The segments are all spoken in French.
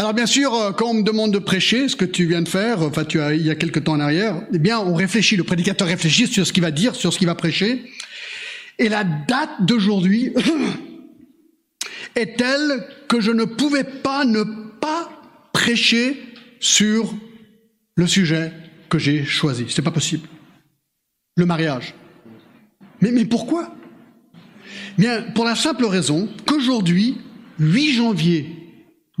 Alors bien sûr, euh, quand on me demande de prêcher, ce que tu viens de faire, enfin tu as il y a quelque temps en arrière, eh bien on réfléchit, le prédicateur réfléchit sur ce qu'il va dire, sur ce qu'il va prêcher. Et la date d'aujourd'hui est telle que je ne pouvais pas ne pas prêcher sur le sujet que j'ai choisi. C'est pas possible. Le mariage. Mais, mais pourquoi? Bien, pour la simple raison qu'aujourd'hui, 8 janvier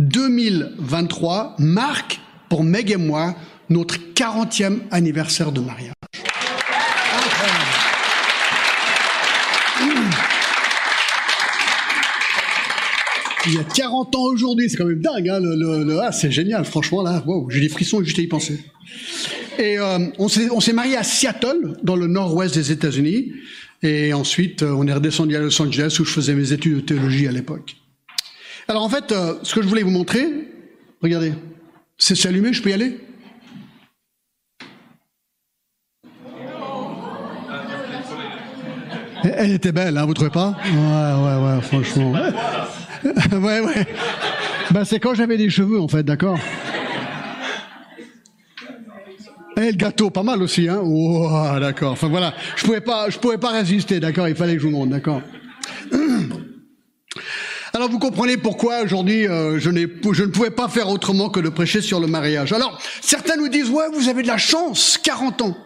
2023 marque pour Meg et moi notre 40e anniversaire de mariage. Il y a 40 ans aujourd'hui, c'est quand même dingue, hein, le, ah, c'est génial, franchement, là, wow, j'ai des frissons juste à y penser. Et euh, on s'est marié à Seattle, dans le nord-ouest des États-Unis, et ensuite euh, on est redescendu à Los Angeles où je faisais mes études de théologie à l'époque. Alors en fait, euh, ce que je voulais vous montrer, regardez, c'est allumé, je peux y aller? Elle était belle, hein, vous trouvez pas? Ouais, ouais, ouais, franchement. ouais, ouais. Ben, c'est quand j'avais des cheveux, en fait, d'accord? Et le gâteau, pas mal aussi, hein? Oh, d'accord. Enfin voilà, je pouvais pas, je pouvais pas résister, d'accord? Il fallait que je vous montre, d'accord? alors vous comprenez pourquoi aujourd'hui euh, je, ne pouvais pas faire autrement que de prêcher sur le mariage. Alors certains nous disent ouais vous avez de la chance, 40 ans.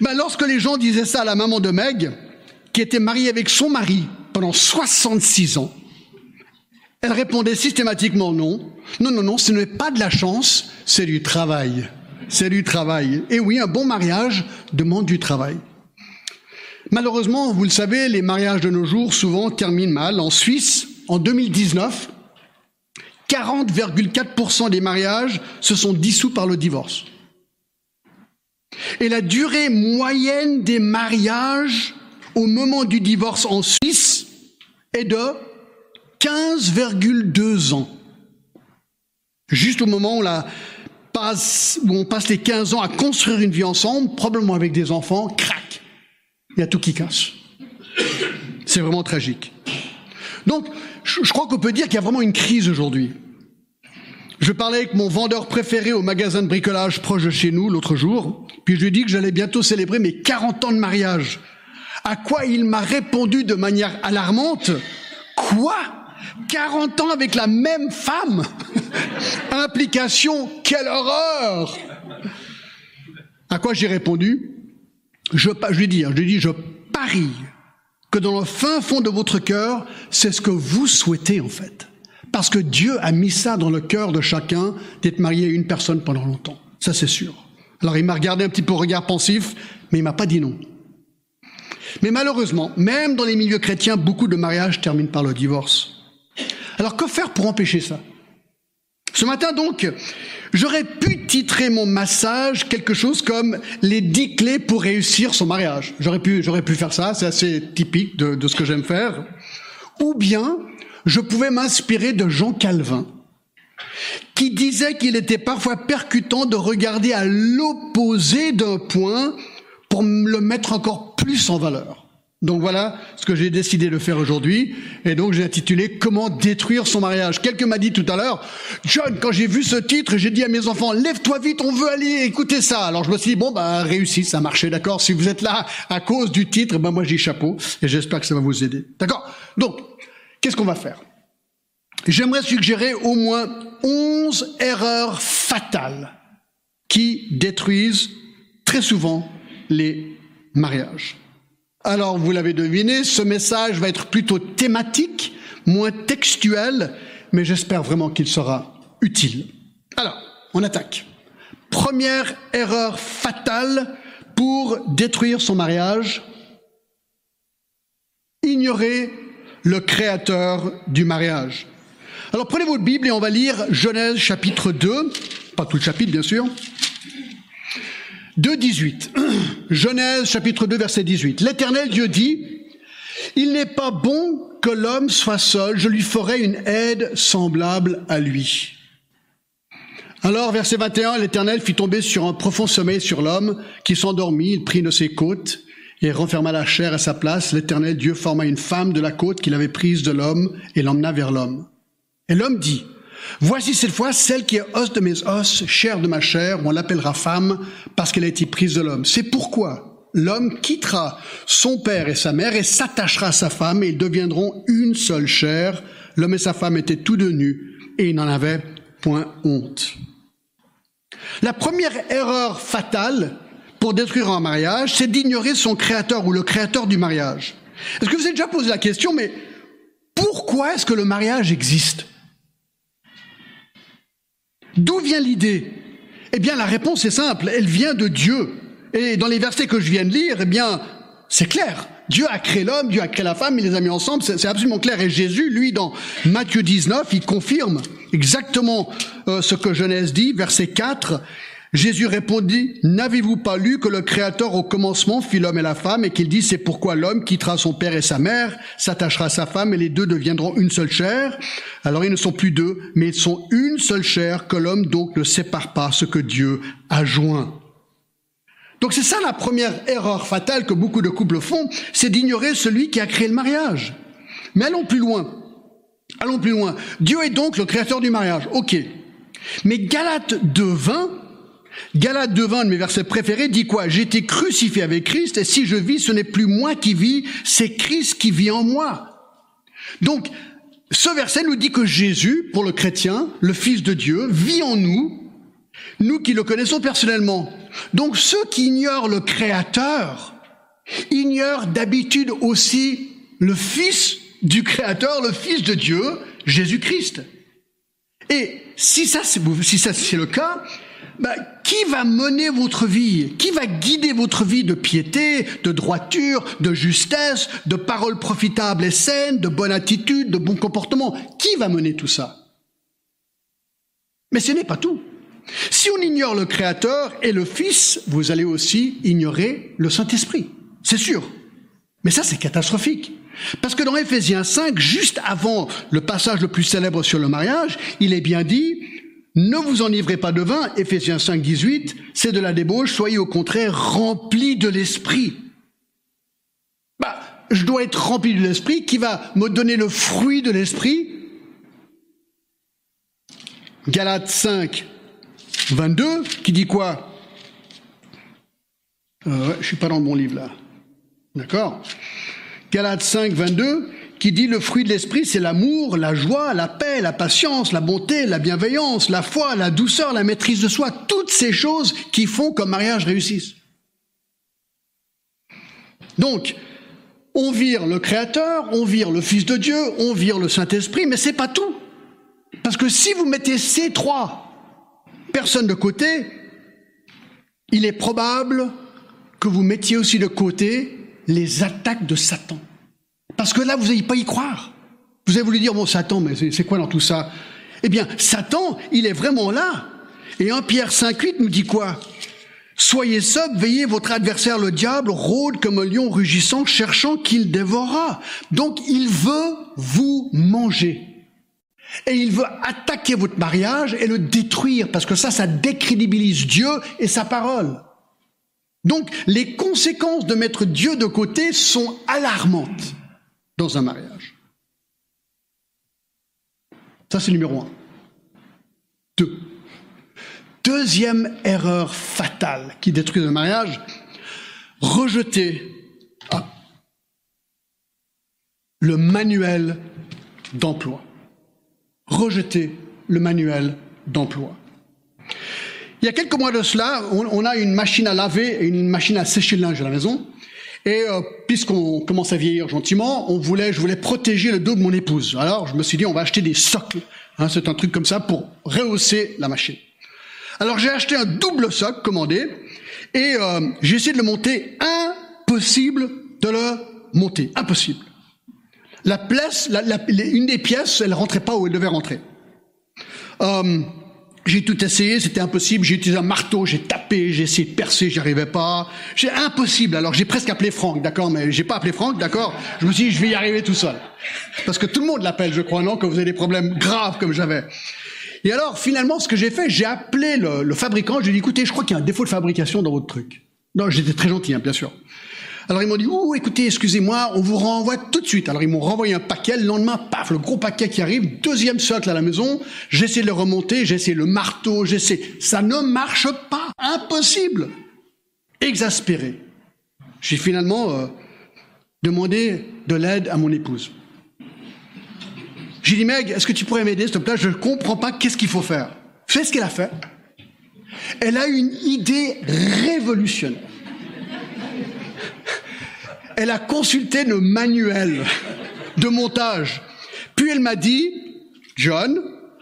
Ben, lorsque les gens disaient ça à la maman de Meg, qui était mariée avec son mari pendant 66 ans, elle répondait systématiquement non. Non, non, non, ce n'est pas de la chance, c'est du travail. C'est du travail. Et oui, un bon mariage demande du travail. Malheureusement, vous le savez, les mariages de nos jours souvent terminent mal. En Suisse, en 2019, 40,4% des mariages se sont dissous par le divorce. Et la durée moyenne des mariages au moment du divorce en Suisse est de 15,2 ans. Juste au moment où, on passe, les 15 ans à construire une vie ensemble, probablement avec des enfants, crac, il y a tout qui casse. C'est vraiment tragique. Donc, je crois qu'on peut dire qu'il y a vraiment une crise aujourd'hui. Je parlais avec mon vendeur préféré au magasin de bricolage proche de chez nous l'autre jour, puis je lui ai dit que j'allais bientôt célébrer mes 40 ans de mariage. À quoi il m'a répondu de manière alarmante, quoi? 40 ans avec la même femme? Implication, quelle horreur À quoi j'ai répondu je, ai dit, je dit, je parie que dans le fin fond de votre cœur, c'est ce que vous souhaitez en fait. Parce que Dieu a mis ça dans le cœur de chacun d'être marié à une personne pendant longtemps. Ça c'est sûr. Alors il m'a regardé un petit peu au regard pensif, mais il m'a pas dit non. Mais malheureusement, même dans les milieux chrétiens, beaucoup de mariages terminent par le divorce. Alors que faire pour empêcher ça? Ce matin donc, j'aurais pu titrer mon massage quelque chose comme les dix clés pour réussir son mariage. J'aurais pu, j'aurais pu faire ça, c'est assez typique de, de ce que j'aime faire. Ou bien, je pouvais m'inspirer de Jean Calvin, qui disait qu'il était parfois percutant de regarder à l'opposé d'un point pour le mettre encore plus en valeur. Donc voilà ce que j'ai décidé de faire aujourd'hui. Et donc j'ai intitulé Comment détruire son mariage. Quelqu'un m'a dit tout à l'heure, John, quand j'ai vu ce titre, j'ai dit à mes enfants, lève-toi vite, on veut aller écouter ça. Alors je me suis dit, bon, bah réussi, ça a marché, d'accord. Si vous êtes là à cause du titre, ben moi j'ai chapeau. Et j'espère que ça va vous aider. D'accord Donc, qu'est-ce qu'on va faire? J'aimerais suggérer au moins 11 erreurs fatales qui détruisent très souvent les mariages. Alors, vous l'avez deviné, ce message va être plutôt thématique, moins textuel, mais j'espère vraiment qu'il sera utile. Alors, on attaque. Première erreur fatale pour détruire son mariage, ignorer le créateur du mariage. Alors prenez votre Bible et on va lire Genèse chapitre 2, pas tout le chapitre bien sûr, 2, 18. Genèse chapitre 2 verset 18. L'Éternel Dieu dit, Il n'est pas bon que l'homme soit seul, je lui ferai une aide semblable à lui. Alors, verset 21, l'Éternel fit tomber sur un profond sommeil sur l'homme, qui s'endormit, il prit de ses côtes et renferma la chair à sa place. L'Éternel Dieu forma une femme de la côte qu'il avait prise de l'homme et l'emmena vers l'homme. Et l'homme dit, Voici cette fois celle qui est os de mes os, chair de ma chair, on l'appellera femme parce qu'elle a été prise de l'homme. C'est pourquoi l'homme quittera son père et sa mère et s'attachera à sa femme et ils deviendront une seule chair. L'homme et sa femme étaient tous deux nus et ils n'en avaient point honte. La première erreur fatale pour détruire un mariage, c'est d'ignorer son créateur ou le créateur du mariage. Est-ce que vous avez déjà posé la question, mais pourquoi est-ce que le mariage existe? D'où vient l'idée? Eh bien, la réponse est simple, elle vient de Dieu. Et dans les versets que je viens de lire, eh bien, c'est clair. Dieu a créé l'homme, Dieu a créé la femme, il les a mis ensemble, c'est absolument clair. Et Jésus, lui, dans Matthieu 19, il confirme exactement euh, ce que Genèse dit, verset 4. Jésus répondit, n'avez-vous pas lu que le Créateur au commencement fit l'homme et la femme et qu'il dit, c'est pourquoi l'homme quittera son père et sa mère, s'attachera à sa femme et les deux deviendront une seule chair? Alors ils ne sont plus deux, mais ils sont une seule chair que l'homme donc ne sépare pas ce que Dieu a joint. Donc c'est ça la première erreur fatale que beaucoup de couples font, c'est d'ignorer celui qui a créé le mariage. Mais allons plus loin. Allons plus loin. Dieu est donc le créateur du mariage. Ok. Mais Galate 2.20 Galate 2.20, de mes versets préférés, dit quoi? J'ai été crucifié avec Christ et si je vis, ce n'est plus moi qui vis, c'est Christ qui vit en moi. Donc, ce verset nous dit que Jésus, pour le chrétien, le Fils de Dieu, vit en nous, nous qui le connaissons personnellement. Donc ceux qui ignorent le Créateur ignorent d'habitude aussi le Fils du Créateur, le Fils de Dieu, Jésus-Christ. Et si ça si ça c'est le cas, bah, qui va mener votre vie? Qui va guider votre vie de piété, de droiture, de justesse, de paroles profitables et saines, de bonne attitude, de bon comportement? Qui va mener tout ça? Mais ce n'est pas tout. Si on ignore le Créateur et le Fils, vous allez aussi ignorer le Saint-Esprit. C'est sûr. Mais ça, c'est catastrophique. Parce que dans Ephésiens 5, juste avant le passage le plus célèbre sur le mariage, il est bien dit, ne vous enivrez pas de vin, Ephésiens 5, 18, c'est de la débauche, soyez au contraire remplis de l'esprit. Bah, je dois être rempli de l'esprit, qui va me donner le fruit de l'esprit Galates 5, 22, qui dit quoi? Euh, Je suis pas dans bon livre là. D'accord? Galates 5, 22, qui dit le fruit de l'esprit, c'est l'amour, la joie, la paix, la patience, la bonté, la bienveillance, la foi, la douceur, la maîtrise de soi, toutes ces choses qui font qu'un mariage réussisse. Donc, on vire le Créateur, on vire le Fils de Dieu, on vire le Saint-Esprit, mais c'est pas tout. Parce que si vous mettez ces trois personnes de côté, il est probable que vous mettiez aussi de côté les attaques de Satan. Parce que là, vous n'allez pas y croire. Vous avez voulu dire, bon, Satan, mais c'est quoi dans tout ça? Eh bien, Satan, il est vraiment là. Et 1 Pierre 5.8 nous dit quoi? Soyez sobres, veillez, votre adversaire le diable rôde comme un lion rugissant, cherchant qu'il dévorera. Donc il veut vous manger. Et il veut attaquer votre mariage et le détruire, parce que ça, ça décrédibilise Dieu et sa parole. Donc les conséquences de mettre Dieu de côté sont alarmantes dans un mariage. Ça, c'est numéro un. Deux. Deuxième erreur fatale qui détruit le mariage, rejeter le manuel d'emploi. Rejeter le manuel d'emploi. Il y a quelques mois de cela, on, a une machine à laver et une machine à sécher le linge à la maison. Et euh, puisqu'on commence à vieillir gentiment, on voulait, je voulais protéger le dos de mon épouse. Alors je me suis dit, on va acheter des socles. Hein, c'est un truc comme ça pour rehausser la machine. Alors j'ai acheté un double socle commandé et euh, j'ai essayé de le monter. Impossible de le monter. Impossible. La place, la, la, une des pièces, elle rentrait pas où elle devait rentrer. Euh, j'ai tout essayé, c'était impossible. J'ai utilisé un marteau, j'ai tapé, j'ai essayé de percer, j'y arrivais pas. C'est impossible. Alors j'ai presque appelé Franck, d'accord, mais j'ai pas appelé Franck, d'accord. Je me suis dit, je vais y arriver tout seul. Parce que tout le monde l'appelle, je crois, non, quand vous avez des problèmes graves comme j'avais. Et alors, finalement, ce que j'ai fait, j'ai appelé le, fabricant, j'ai dit, écoutez, je crois qu'il y a un défaut de fabrication dans votre truc. Non, j'étais très gentil, hein, bien sûr. Alors ils m'ont dit, oh, écoutez, excusez-moi, on vous renvoie tout de suite. Alors ils m'ont renvoyé un paquet, le lendemain, paf, le gros paquet qui arrive, deuxième socle à la maison, j'essaie de le remonter, j'essaie le marteau, j'essaie. Ça ne marche pas, impossible. Exaspéré. J'ai finalement euh, demandé de l'aide à mon épouse. J'ai dit, Meg, est-ce que tu pourrais m'aider, s'il te Je ne comprends pas qu'est-ce qu'il faut faire. Fais ce qu'elle a fait. Elle a une idée révolutionnaire. Elle a consulté le manuel de montage. Puis elle m'a dit, John,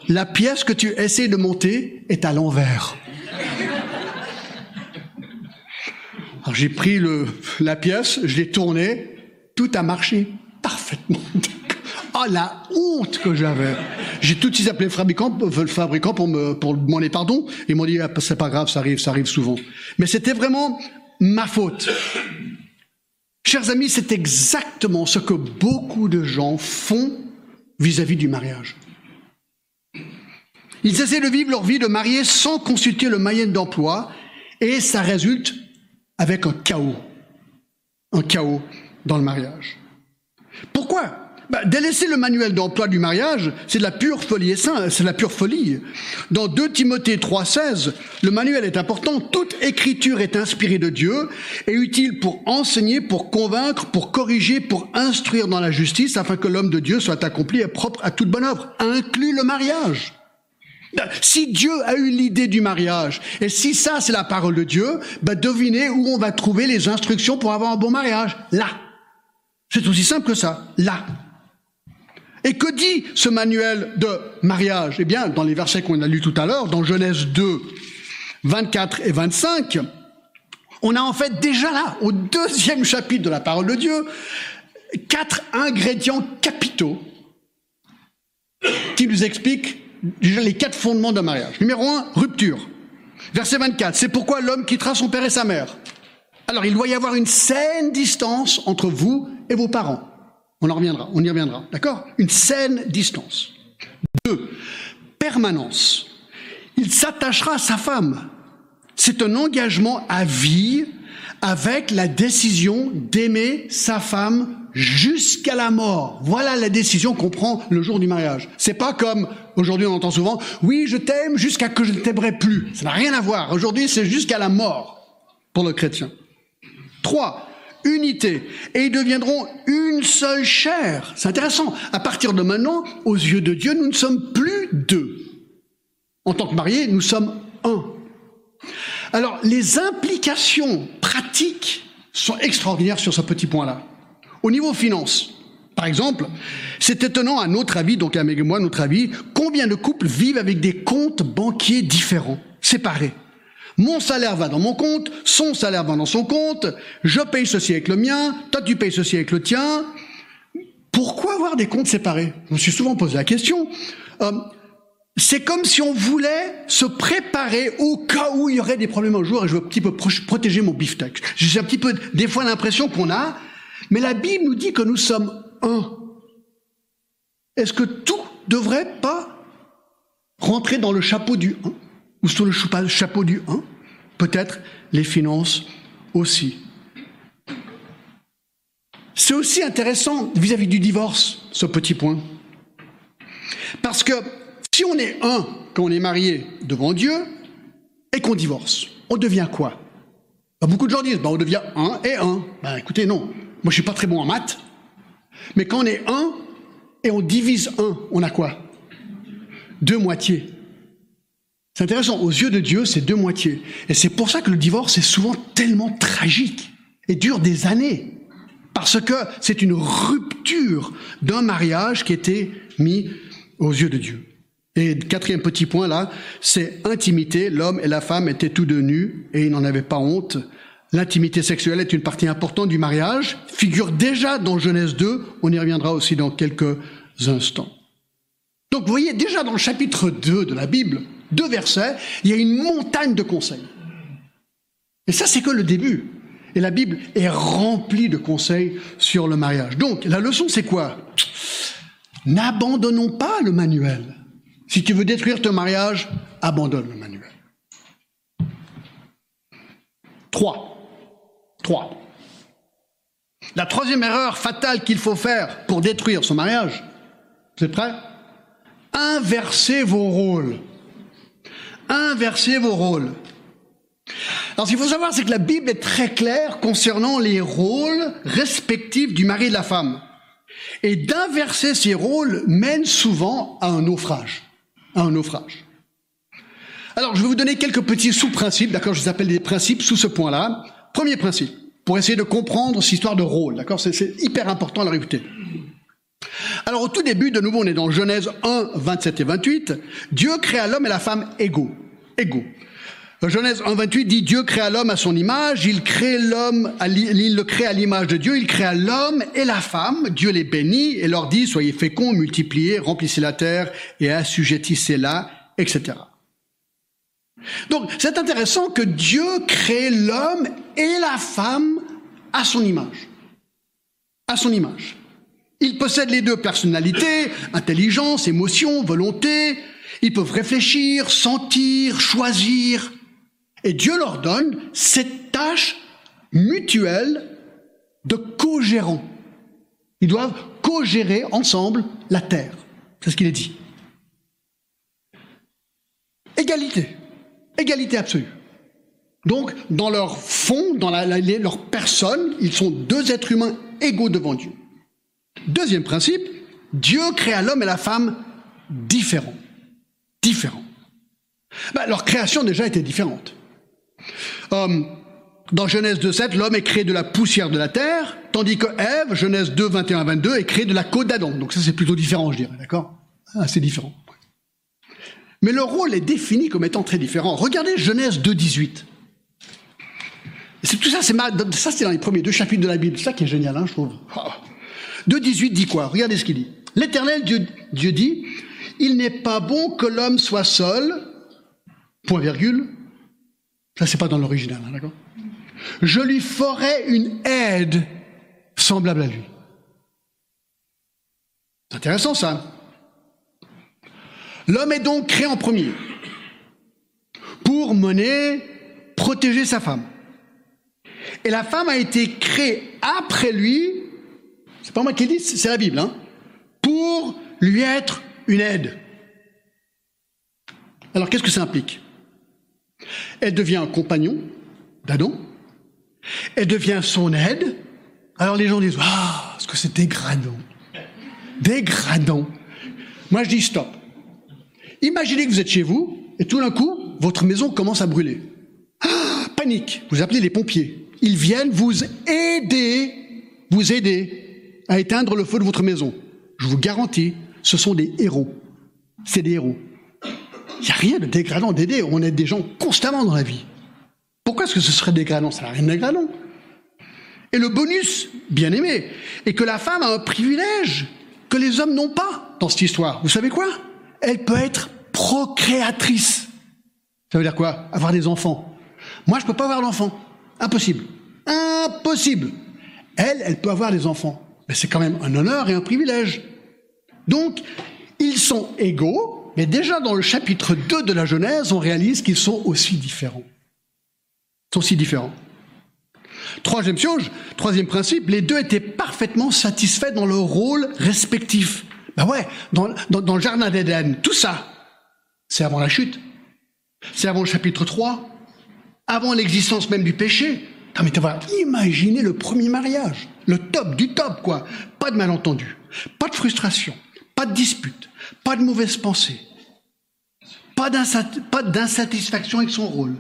la pièce que tu essaies de monter est à l'envers. Alors j'ai pris le, la pièce, je l'ai tournée, tout a marché parfaitement. Ah, la honte que j'avais. J'ai tout de suite appelé le fabricant, le fabricant pour me, pour demander pardon. Ils m'ont dit, ah, c'est pas grave, ça arrive, ça arrive souvent. Mais c'était vraiment ma faute. Chers amis, c'est exactement ce que beaucoup de gens font vis-à-vis -vis du mariage. Ils essaient de vivre leur vie de mariés sans consulter le moyen d'emploi et ça résulte avec un chaos. Un chaos dans le mariage. Pourquoi bah, délaisser le manuel d'emploi du mariage, c'est de la pure folie et c'est la pure folie. Dans 2 Timothée 3,16, le manuel est important. Toute écriture est inspirée de Dieu et utile pour enseigner, pour convaincre, pour corriger, pour instruire dans la justice, afin que l'homme de Dieu soit accompli et propre à toute bonne œuvre, inclut le mariage. Bah, si Dieu a eu l'idée du mariage, et si ça c'est la parole de Dieu, bah devinez où on va trouver les instructions pour avoir un bon mariage. Là. C'est aussi simple que ça. Là. Et que dit ce manuel de mariage? Eh bien, dans les versets qu'on a lus tout à l'heure, dans Genèse 2, 24 et 25, on a en fait déjà là, au deuxième chapitre de la parole de Dieu, quatre ingrédients capitaux qui nous expliquent déjà les quatre fondements d'un mariage. Numéro un, rupture. Verset 24, c'est pourquoi l'homme quittera son père et sa mère. Alors il doit y avoir une saine distance entre vous et vos parents. On en reviendra, on y reviendra, d'accord? Une saine distance. Deux, permanence. Il s'attachera à sa femme. C'est un engagement à vie avec la décision d'aimer sa femme jusqu'à la mort. Voilà la décision qu'on prend le jour du mariage. C'est pas comme aujourd'hui on entend souvent oui, je t'aime jusqu'à que je ne t'aimerai plus. Ça n'a rien à voir. Aujourd'hui, c'est jusqu'à la mort pour le chrétien. Trois, unité, et ils deviendront une seule chair. C'est intéressant. À partir de maintenant, aux yeux de Dieu, nous ne sommes plus deux. En tant que mariés, nous sommes un. Alors, les implications pratiques sont extraordinaires sur ce petit point-là. Au niveau finance, par exemple, c'est étonnant à notre avis, donc à Meg et moi, notre avis, combien de couples vivent avec des comptes banquiers différents, séparés. Mon salaire va dans mon compte, son salaire va dans son compte, je paye ceci avec le mien, toi tu payes ceci avec le tien. Pourquoi avoir des comptes séparés? Je me suis souvent posé la question. Euh, c'est comme si on voulait se préparer au cas où il y aurait des problèmes un jour et je veux un petit peu protéger mon beefsteak. J'ai un petit peu des fois l'impression qu'on a, mais la Bible nous dit que nous sommes un. Est-ce que tout devrait pas rentrer dans le chapeau du un? Ou sous le chapeau du 1, peut-être les finances aussi. C'est aussi intéressant vis-à-vis du divorce, ce petit point. Parce que si on est un quand on est marié devant Dieu et qu'on divorce, on devient quoi? Bah, Beaucoup de gens disent, bah, on devient un et un. Bah, écoutez, non, moi je suis pas très bon en maths, mais quand on est un et on divise un, on a quoi? Deux moitiés. C'est intéressant, aux yeux de Dieu, c'est deux moitiés. Et c'est pour ça que le divorce est souvent tellement tragique et dure des années. Parce que c'est une rupture d'un mariage qui était mis aux yeux de Dieu. Et quatrième petit point là, c'est intimité. L'homme et la femme étaient tous deux nus et ils n'en avaient pas honte. L'intimité sexuelle est une partie importante du mariage, figure déjà dans Genèse 2, on y reviendra aussi dans quelques instants. Donc vous voyez, déjà dans le chapitre 2 de la Bible, deux versets, il y a une montagne de conseils. Et ça, c'est que le début. Et la Bible est remplie de conseils sur le mariage. Donc, la leçon, c'est quoi? N'abandonnons pas le manuel. Si tu veux détruire ton mariage, abandonne le manuel. Trois. Trois. La troisième erreur fatale qu'il faut faire pour détruire son mariage, êtes prêts Inversez vos rôles. Inversez vos rôles. Alors, ce qu'il faut savoir, c'est que la Bible est très claire concernant les rôles respectifs du mari et de la femme. Et d'inverser ces rôles mène souvent à un naufrage. À un naufrage. Alors, je vais vous donner quelques petits sous-principes, d'accord Je vous appelle des principes sous ce point-là. Premier principe, pour essayer de comprendre cette histoire de rôle, d'accord C'est hyper important à la réputer. Alors, au tout début, de nouveau, on est dans Genèse 1, 27 et 28. Dieu créa l'homme et la femme égaux. Égaux. Genèse 1.28 dit Dieu créa l'homme à son image, il crée l'homme, il le crée à l'image de Dieu, il créa l'homme et la femme, Dieu les bénit et leur dit soyez féconds, multipliez, remplissez la terre et assujettissez-la, etc. Donc c'est intéressant que Dieu crée l'homme et la femme à son image. À son image. Ils possèdent les deux personnalités, intelligence, émotion, volonté. Ils peuvent réfléchir, sentir, choisir. Et Dieu leur donne cette tâche mutuelle de co-gérant. Ils doivent co-gérer ensemble la terre. C'est ce qu'il est dit. Égalité. Égalité absolue. Donc, dans leur fond, dans leur personne, ils sont deux êtres humains égaux devant Dieu. Deuxième principe, Dieu créa l'homme et la femme différents. Différents. Ben, leur création déjà était différente. Euh, dans Genèse 2.7, l'homme est créé de la poussière de la terre, tandis que Ève, Genèse 2, 21 22, est créée de la côte d'Adam. Donc ça c'est plutôt différent, je dirais, d'accord? Ah, C'est différent. Mais le rôle est défini comme étant très différent. Regardez Genèse 2, 18. C'est tout ça, c'est c'est dans les premiers deux chapitres de la Bible. C'est ça qui est génial, hein, je trouve. 2, 18 dit quoi? Regardez ce qu'il dit. L'Éternel Dieu, dit, il n'est pas bon que l'homme soit seul, point virgule, ça, c'est pas dans l'original, hein, d'accord? Je lui ferai une aide semblable à lui. C'est intéressant, ça. L'homme est donc créé en premier pour mener, protéger sa femme. Et la femme a été créée après lui, pas moi qui c'est la Bible, hein, pour lui être une aide. Alors qu'est-ce que ça implique? Elle devient un compagnon d'Adam. Elle devient son aide. Alors les gens disent Ah, est-ce que c'est dégradant? Dégradant. Moi je dis stop. Imaginez que vous êtes chez vous et tout d'un coup, votre maison commence à brûler. Ah, panique. Vous appelez les pompiers. Ils viennent vous aider, vous aider à éteindre le feu de votre maison. Je vous garantis, ce sont des héros. C'est des héros. Il n'y a rien de dégradant d'aider. On aide des gens constamment dans la vie. Pourquoi est-ce que ce serait dégradant? Ça n'a rien de dégradant. Et le bonus, bien aimé, est que la femme a un privilège que les hommes n'ont pas dans cette histoire. Vous savez quoi? Elle peut être procréatrice. Ça veut dire quoi? Avoir des enfants. Moi, je ne peux pas avoir d'enfants. Impossible. Impossible. Elle, elle peut avoir des enfants. Mais c'est quand même un honneur et un privilège. Donc, ils sont égaux, mais déjà dans le chapitre 2 de la Genèse, on réalise qu'ils sont aussi différents. Ils sont aussi différents. Troisième chose, troisième principe, les deux étaient parfaitement satisfaits dans leur rôle respectif. Ben ouais, dans, le jardin d'Éden, tout ça, c'est avant la chute. C'est avant le chapitre 3, avant l'existence même du péché. Non le premier mariage, le top du top, quoi. Pas de malentendu, pas de frustration, pas de dispute, pas de mauvaise pensée, pas d'insatisfaction avec son rôle,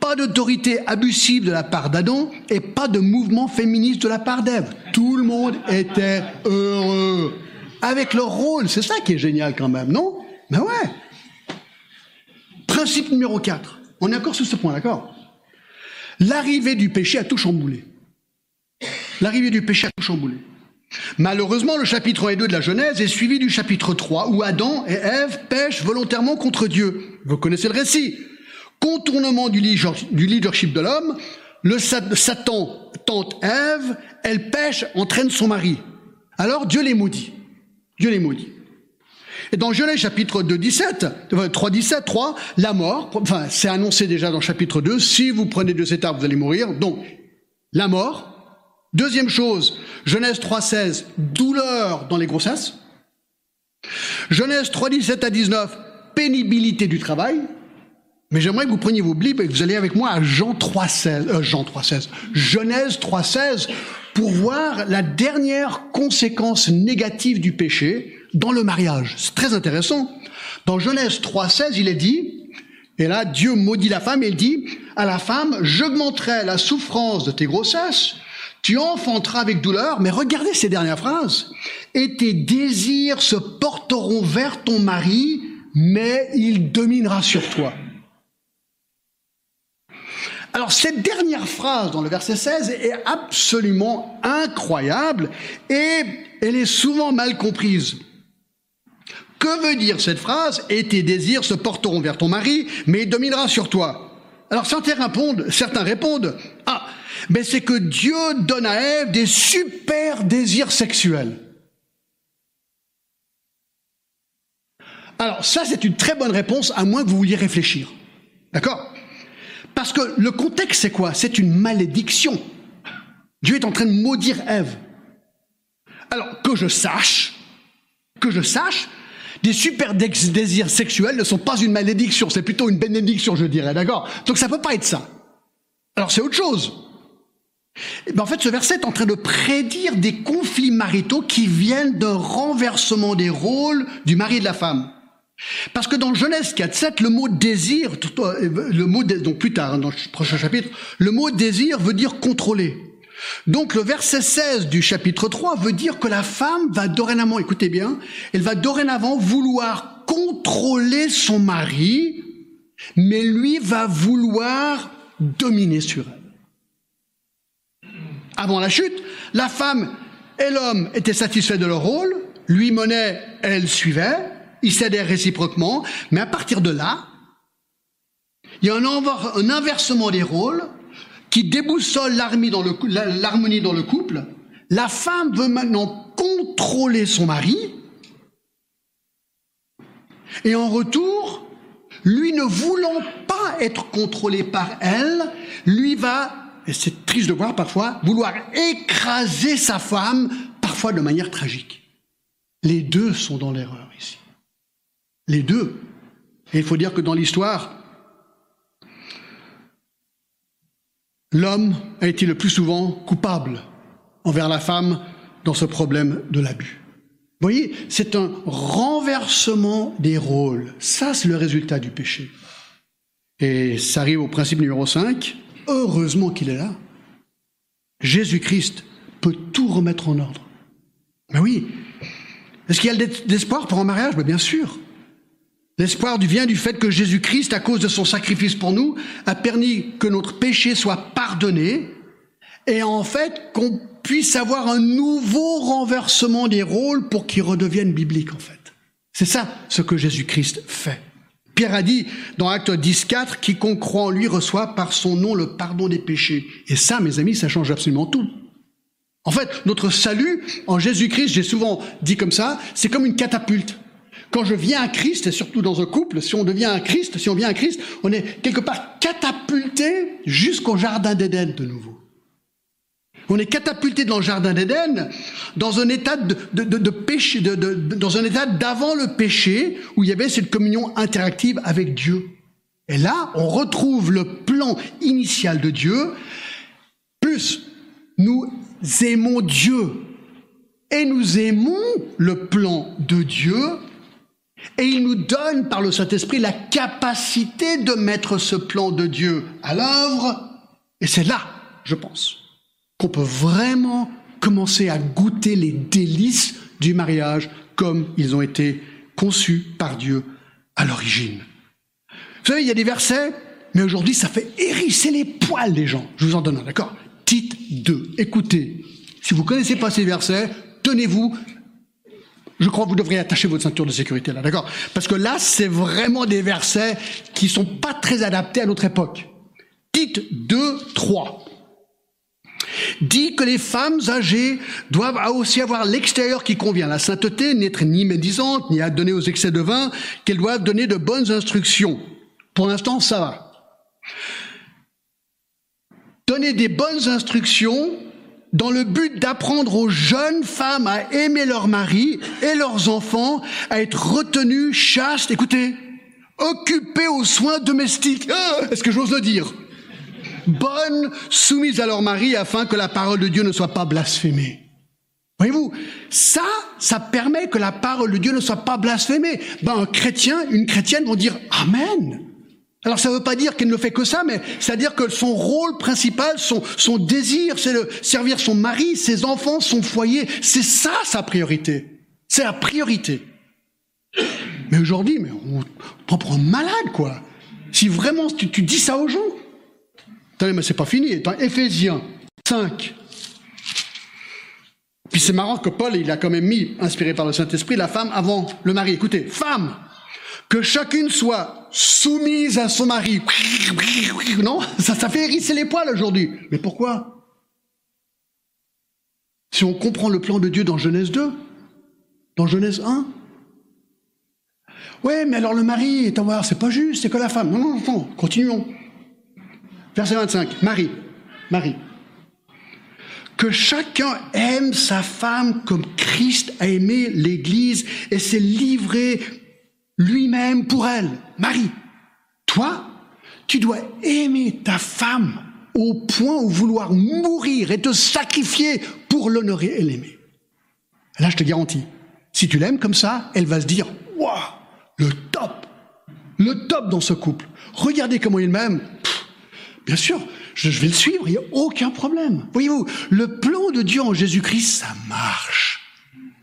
pas d'autorité abusive de la part d'Adam et pas de mouvement féministe de la part d'Ève. Tout le monde était heureux avec leur rôle. C'est ça qui est génial quand même, non? Ben ouais. Principe numéro 4. On est encore sur ce point, d'accord? L'arrivée du péché a tout chamboulé. L'arrivée du péché a tout chamboulé. Malheureusement, le chapitre 1 et 2 de la Genèse est suivi du chapitre 3 où Adam et Ève pêchent volontairement contre Dieu. Vous connaissez le récit. Contournement du leadership de l'homme, le Satan tente Ève, elle pêche, entraîne son mari. Alors Dieu les maudit. Dieu les maudit. Et dans Genèse chapitre 2, 17, 3, 17, 3, la mort, enfin c'est annoncé déjà dans chapitre 2, si vous prenez de cet arbre, vous allez mourir. Donc, la mort, Deuxième chose, Genèse 3.16, douleur dans les grossesses. Genèse 3.17 à 19, pénibilité du travail. Mais j'aimerais que vous preniez vos Bibles et que vous alliez avec moi à Jean 3.16, euh, Jean 3.16, Genèse 3.16, pour voir la dernière conséquence négative du péché dans le mariage. C'est très intéressant. Dans Genèse 3.16, il est dit, et là Dieu maudit la femme et il dit à la femme, j'augmenterai la souffrance de tes grossesses, tu enfanteras avec douleur, mais regardez ces dernières phrases. Et tes désirs se porteront vers ton mari, mais il dominera sur toi. Alors cette dernière phrase dans le verset 16 est absolument incroyable et elle est souvent mal comprise. Que veut dire cette phrase Et tes désirs se porteront vers ton mari, mais il dominera sur toi. Alors certains répondent, certains répondent, ah, mais c'est que Dieu donne à Ève des super désirs sexuels. Alors ça, c'est une très bonne réponse, à moins que vous vouliez réfléchir. D'accord? Parce que le contexte, c'est quoi? C'est une malédiction. Dieu est en train de maudire Ève. Alors que je sache, que je sache, des super désirs sexuels ne sont pas une malédiction, c'est plutôt une bénédiction, je dirais, d'accord? Donc ça peut pas être ça. Alors c'est autre chose. Eh ben, en fait, ce verset est en train de prédire des conflits maritaux qui viennent d'un renversement des rôles du mari et de la femme. Parce que dans Genèse 4, 7, le mot désir, le mot, donc plus tard, hein, dans le prochain chapitre, le mot désir veut dire contrôler. Donc le verset 16 du chapitre 3 veut dire que la femme va dorénavant, écoutez bien, elle va dorénavant vouloir contrôler son mari, mais lui va vouloir dominer sur elle. Avant la chute, la femme et l'homme étaient satisfaits de leur rôle, lui menait, elle suivait, ils s'aidaient réciproquement, mais à partir de là, il y a un, inversement des rôles qui déboussole l'harmonie dans, le, dans le couple. La femme veut maintenant contrôler son mari, et en retour, lui ne voulant pas être contrôlé par elle, lui va et c'est triste de voir parfois, vouloir écraser sa femme, parfois de manière tragique. Les deux sont dans l'erreur ici. Les deux. Et il faut dire que dans l'histoire, l'homme a été le plus souvent coupable envers la femme dans ce problème de l'abus. Vous voyez, c'est un renversement des rôles. Ça, c'est le résultat du péché. Et ça arrive au principe numéro 5, Heureusement qu'il est là. Jésus-Christ peut tout remettre en ordre. Mais oui. Est-ce qu'il y a de l'espoir pour un mariage? Ben, Bien sûr. L'espoir vient du fait que Jésus-Christ, à cause de son sacrifice pour nous, a permis que notre péché soit pardonné et en fait qu'on puisse avoir un nouveau renversement des rôles pour qu'ils redeviennent bibliques en fait. C'est ça ce que Jésus-Christ fait. Pierre a dit dans Acte 10, 4, quiconque croit en lui reçoit par son nom le pardon des péchés. Et ça, mes amis, ça change absolument tout. En fait, notre salut en Jésus-Christ, j'ai souvent dit comme ça, c'est comme une catapulte. Quand je viens à Christ, et surtout dans un couple, si on devient un Christ, si on vient à Christ, on est quelque part catapulté jusqu'au jardin d'Éden de nouveau. On est catapulté dans le jardin d'Éden, dans un état d'avant le péché, où il y avait cette communion interactive avec Dieu. Et là, on retrouve le plan initial de Dieu, plus nous aimons Dieu. Et nous aimons le plan de Dieu, et il nous donne par le Saint-Esprit la capacité de mettre ce plan de Dieu à l'œuvre, et c'est là, je pense, qu'on peut vraiment commencer à goûter les délices du mariage comme ils ont été conçus par Dieu à l'origine. Vous savez, il y a des versets, mais aujourd'hui, ça fait hérisser les poils des gens. Je vous en donne un, d'accord? Tite 2. Écoutez, si vous ne connaissez pas ces versets, tenez-vous. Je crois que vous devriez attacher votre ceinture de sécurité là, d'accord? Parce que là, c'est vraiment des versets qui sont pas très adaptés à notre époque. Tite 2, 3 dit que les femmes âgées doivent aussi avoir l'extérieur qui convient. La sainteté, n'être ni médisante, ni à donner aux excès de vin, qu'elles doivent donner de bonnes instructions. Pour l'instant, ça va. Donner des bonnes instructions dans le but d'apprendre aux jeunes femmes à aimer leur mari et leurs enfants, à être retenues, chastes, écoutez, occupées aux soins domestiques. Ah, Est-ce que j'ose le dire? Bonnes, soumises à leur mari afin que la parole de Dieu ne soit pas blasphémée. Voyez-vous, ça, ça permet que la parole de Dieu ne soit pas blasphémée. Ben, un chrétien, une chrétienne vont dire Amen. Alors ça ne veut pas dire qu'elle ne fait que ça, mais c'est-à-dire que son rôle principal, son, son désir, c'est de servir son mari, ses enfants, son foyer. C'est ça sa priorité. C'est la priorité. Mais aujourd'hui, mais on prend pour un malade, quoi. Si vraiment tu, tu dis ça aux gens. Attendez, mais c'est pas fini. Attends, Éphésiens 5. Puis c'est marrant que Paul, il a quand même mis, inspiré par le Saint-Esprit, la femme avant le mari. Écoutez, femme, que chacune soit soumise à son mari. Non, ça, fait hérisser les poils aujourd'hui. Mais pourquoi? Si on comprend le plan de Dieu dans Genèse 2, dans Genèse 1, ouais, mais alors le mari est à voir, c'est pas juste, c'est que la femme. Non, non, non, continuons. Verset 25, Marie, Marie. Que chacun aime sa femme comme Christ a aimé l'Église et s'est livré lui-même pour elle. Marie, toi, tu dois aimer ta femme au point où vouloir mourir et te sacrifier pour l'honorer et l'aimer. Là, je te garantis, si tu l'aimes comme ça, elle va se dire, waouh, le top, le top dans ce couple. Regardez comment il m'aime. Bien sûr, je, vais le suivre, il n'y a aucun problème. Voyez-vous, le plan de Dieu en Jésus-Christ, ça marche.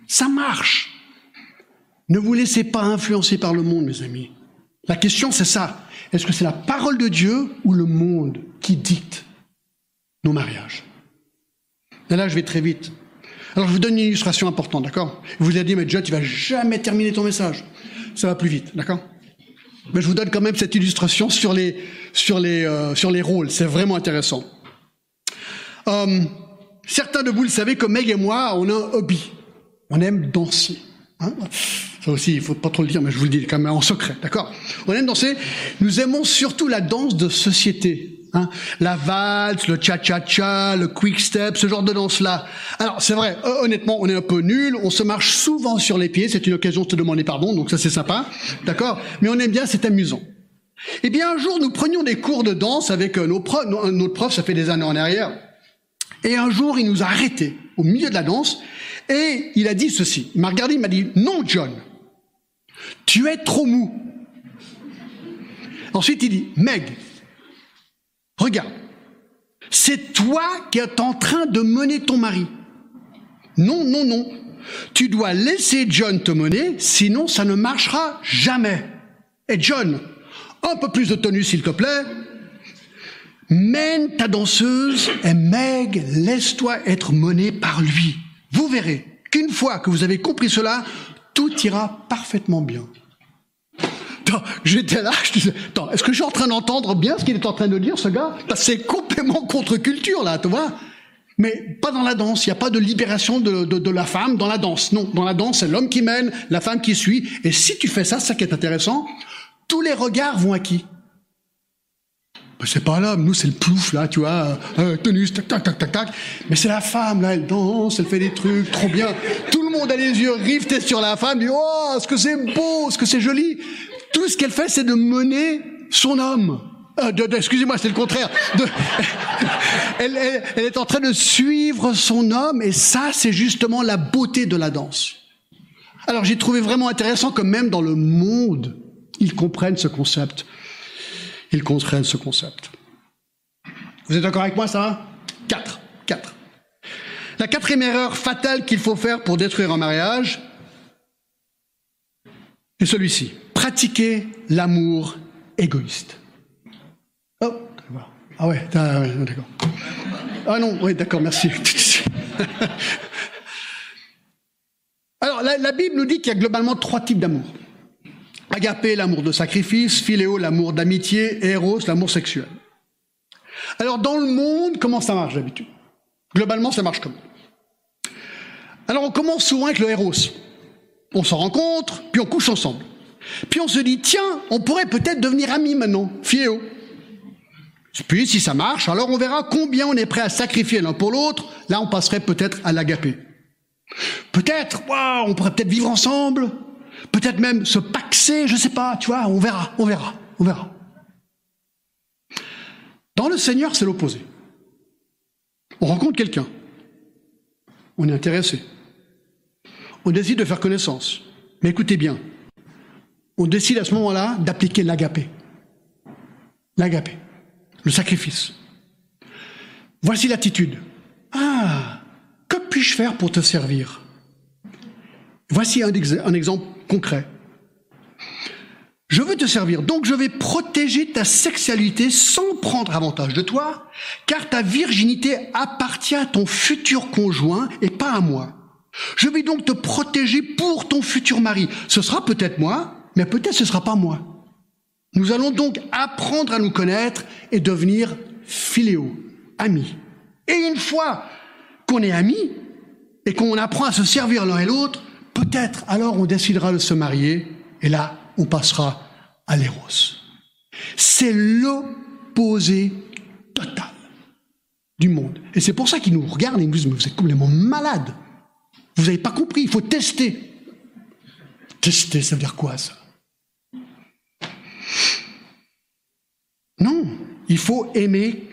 Ça marche. Ne vous laissez pas influencer par le monde, mes amis. La question, c'est ça. Est-ce que c'est la parole de Dieu ou le monde qui dicte nos mariages? Et là, je vais très vite. Alors, je vous donne une illustration importante, d'accord? Vous avez dit, mais John, tu vas jamais terminer ton message. Ça va plus vite, d'accord? Mais je vous donne quand même cette illustration sur les, sur les, euh, sur les rôles. C'est vraiment intéressant. Euh, certains de vous le savez, comme Meg et moi, on a un hobby. On aime danser. Hein ça aussi, il faut pas trop le dire, mais je vous le dis quand même en secret, d'accord? On aime danser. Nous aimons surtout la danse de société. Hein la valse, le cha-cha-cha, le quick-step, ce genre de danse-là. Alors, c'est vrai, honnêtement, on est un peu nul, on se marche souvent sur les pieds, c'est une occasion de te demander pardon, donc ça c'est sympa, d'accord? Mais on aime bien, c'est amusant. Eh bien, un jour, nous prenions des cours de danse avec nos profs, notre prof, ça fait des années en arrière, et un jour, il nous a arrêtés au milieu de la danse, et il a dit ceci. Il m'a regardé, il m'a dit, non, John, tu es trop mou. Ensuite, il dit, Meg, regarde, c'est toi qui es en train de mener ton mari. Non, non, non. Tu dois laisser John te mener, sinon ça ne marchera jamais. Et John, un peu plus de tenue s'il te plaît. Mène ta danseuse et Meg, laisse-toi être menée par lui. Vous verrez qu'une fois que vous avez compris cela, tout ira parfaitement bien. J'étais là, je disais, attends, est-ce que je suis en train d'entendre bien ce qu'il est en train de dire, ce gars? C'est complètement contre-culture, là, tu vois mais pas dans la danse, il n'y a pas de libération de, de, de, la femme dans la danse. Non, dans la danse, c'est l'homme qui mène, la femme qui suit. Et si tu fais ça, ça qui est intéressant, tous les regards vont à qui? Ben, C'est pas l'homme, nous c'est le plouf, là, tu vois, euh, tenue, tac, tac, tac, tac, tac. Mais c'est la femme, là, elle danse, elle fait des trucs, trop bien. Tout le monde a les yeux rivetés sur la femme, dit, oh, ce que c'est beau, ce que c'est joli. Tout ce qu'elle fait, c'est de mener son homme. Euh, excusez-moi, c'est le contraire. Elle, est en train de suivre son homme, et ça, c'est justement la beauté de la danse. Alors, j'ai trouvé vraiment intéressant que même dans le monde, ils comprennent ce concept. Ils comprennent ce concept. Vous êtes d'accord avec moi, ça va Quatre. Quatre. La quatrième erreur fatale qu'il faut faire pour détruire un mariage est celui-ci. Pratiquer l'amour égoïste. Oh, ah ouais, d'accord. Ah non, oui, d'accord, merci. Alors, la, Bible nous dit qu'il y a globalement trois types d'amour. Agapé, l'amour de sacrifice, philéo, l'amour d'amitié, eros, l'amour sexuel. Alors, dans le monde, comment ça marche d'habitude? Globalement, ça marche comme Alors, on commence souvent avec le eros. On se rencontre, puis on couche ensemble. Puis on se dit, tiens, on pourrait peut-être devenir amis maintenant, philéo. Puis, si ça marche, alors on verra combien on est prêt à sacrifier l'un pour l'autre. Là, on passerait peut-être à l'agapé. Peut-être, on pourrait peut-être vivre ensemble. Peut-être même se paxer, je sais pas, tu vois, on verra, on verra, on verra. Dans le Seigneur, c'est l'opposé. On rencontre quelqu'un. On est intéressé. On décide de faire connaissance. Mais écoutez bien, on décide à ce moment-là d'appliquer l'agapé. L'agapé le sacrifice. Voici l'attitude. Ah, que puis-je faire pour te servir? Voici un, exemple concret. Je veux te servir, donc je vais protéger ta sexualité sans prendre avantage de toi, car ta virginité appartient à ton futur conjoint et pas à moi. Je vais donc te protéger pour ton futur mari. Ce sera peut-être moi, mais peut-être ce sera pas moi. Nous allons donc apprendre à nous connaître et devenir philéo, amis. Et une fois qu'on est amis et qu'on apprend à se servir l'un et l'autre, peut-être alors on décidera de se marier et là on passera à l'éros. C'est l'opposé total du monde. Et c'est pour ça qu'ils nous regardent et nous disent, mais vous êtes complètement malade. Vous n'avez pas compris, il faut tester. Tester, ça veut dire quoi ça? Non, il faut aimer.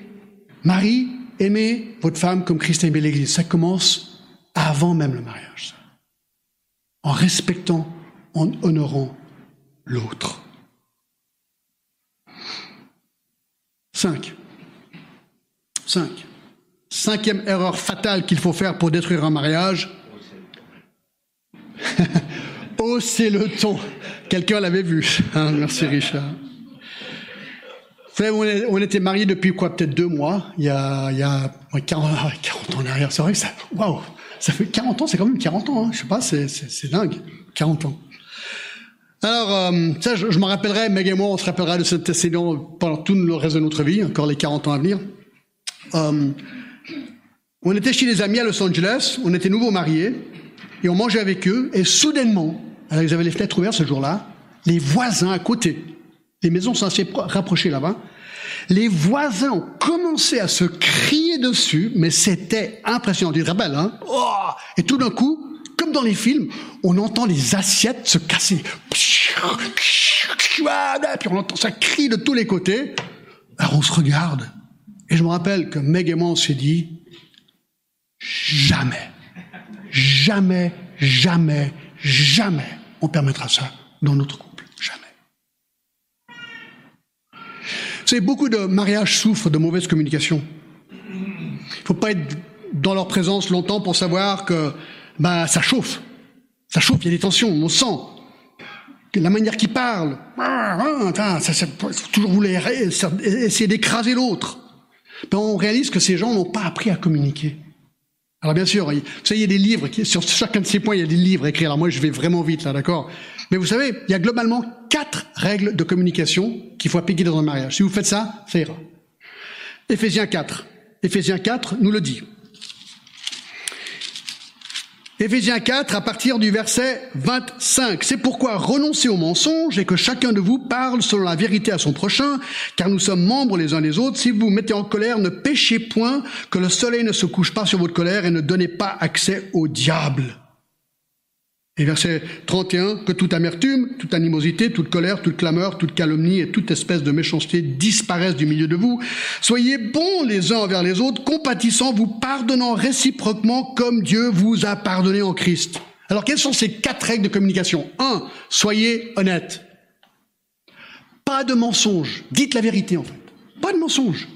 Marie, aimer votre femme comme Christ a aimé l'Église. Ça commence avant même le mariage. En respectant, en honorant l'autre. Cinq. Cinq. Cinquième erreur fatale qu'il faut faire pour détruire un mariage. Hausser le ton. Quelqu'un l'avait vu. Hein, merci Richard on, était mariés depuis quoi Peut-être deux mois, il y a, il y a 40, ans en arrière. C'est vrai que ça, waouh, ça fait 40 ans, c'est quand même 40 ans. Hein. Je sais pas, c'est, dingue, 40 ans. Alors, euh, ça, je, je m'en rappellerai, Meg et moi, on se rappellera de cet incident pendant tout le reste de notre vie, encore les 40 ans à venir. Euh, on était chez des amis à Los Angeles, on était nouveaux mariés, et on mangeait avec eux, et soudainement, alors ils avaient les fenêtres ouvertes ce jour-là, les voisins à côté, les maisons sont assez rapprochées là-bas, les voisins ont commencé à se crier dessus, mais c'était impressionnant. Tu te rappelles, hein oh Et tout d'un coup, comme dans les films, on entend les assiettes se casser. Puis on entend ça crie de tous les côtés. Alors on se regarde. Et je me rappelle que Meg et moi, on s'est dit, jamais, jamais, jamais, jamais on permettra ça dans notre couple. Beaucoup de mariages souffrent de mauvaise communication. Il ne faut pas être dans leur présence longtemps pour savoir que bah, ça chauffe. Ça chauffe, il y a des tensions, on sent. La manière qu'ils parlent, ça, ça, toujours vouloir essayer d'écraser l'autre. Ben, on réalise que ces gens n'ont pas appris à communiquer. Alors bien sûr, vous savez, il y a des livres, sur chacun de ces points, il y a des livres écrits. Alors moi, je vais vraiment vite là, d'accord? Mais vous savez, il y a globalement quatre règles de communication qu'il faut appliquer dans un mariage. Si vous faites ça, ça ira. Éphésiens 4. Éphésiens 4 nous le dit. Éphésiens 4 à partir du verset 25. C'est pourquoi renoncez au mensonge et que chacun de vous parle selon la vérité à son prochain, car nous sommes membres les uns des autres. Si vous vous mettez en colère, ne péchez point, que le soleil ne se couche pas sur votre colère et ne donnez pas accès au diable. Et verset 31, que toute amertume, toute animosité, toute colère, toute clameur, toute calomnie et toute espèce de méchanceté disparaissent du milieu de vous. Soyez bons les uns envers les autres, compatissant, vous pardonnant réciproquement comme Dieu vous a pardonné en Christ. Alors quelles sont ces quatre règles de communication? Un, soyez honnête. Pas de mensonge. Dites la vérité en fait. Pas de mensonge.